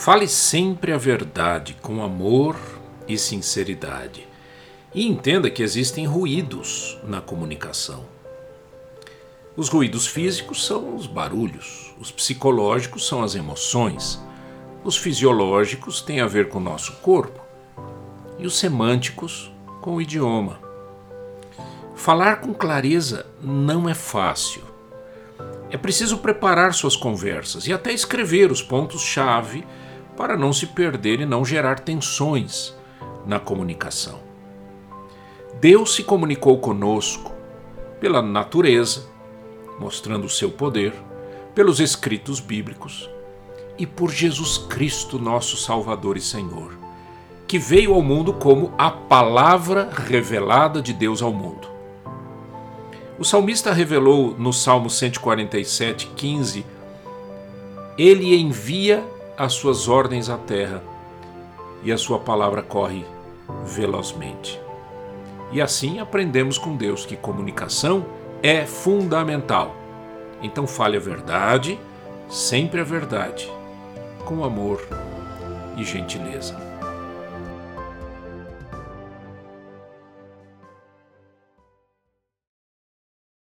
Fale sempre a verdade com amor e sinceridade. E entenda que existem ruídos na comunicação. Os ruídos físicos são os barulhos, os psicológicos são as emoções, os fisiológicos têm a ver com o nosso corpo e os semânticos com o idioma. Falar com clareza não é fácil. É preciso preparar suas conversas e até escrever os pontos-chave para não se perder e não gerar tensões na comunicação. Deus se comunicou conosco pela natureza, mostrando o seu poder, pelos escritos bíblicos e por Jesus Cristo, nosso Salvador e Senhor, que veio ao mundo como a palavra revelada de Deus ao mundo. O salmista revelou no Salmo 147, 15: Ele envia as suas ordens à terra e a sua palavra corre velozmente. E assim aprendemos com Deus que comunicação é fundamental. Então fale a verdade, sempre a verdade, com amor e gentileza.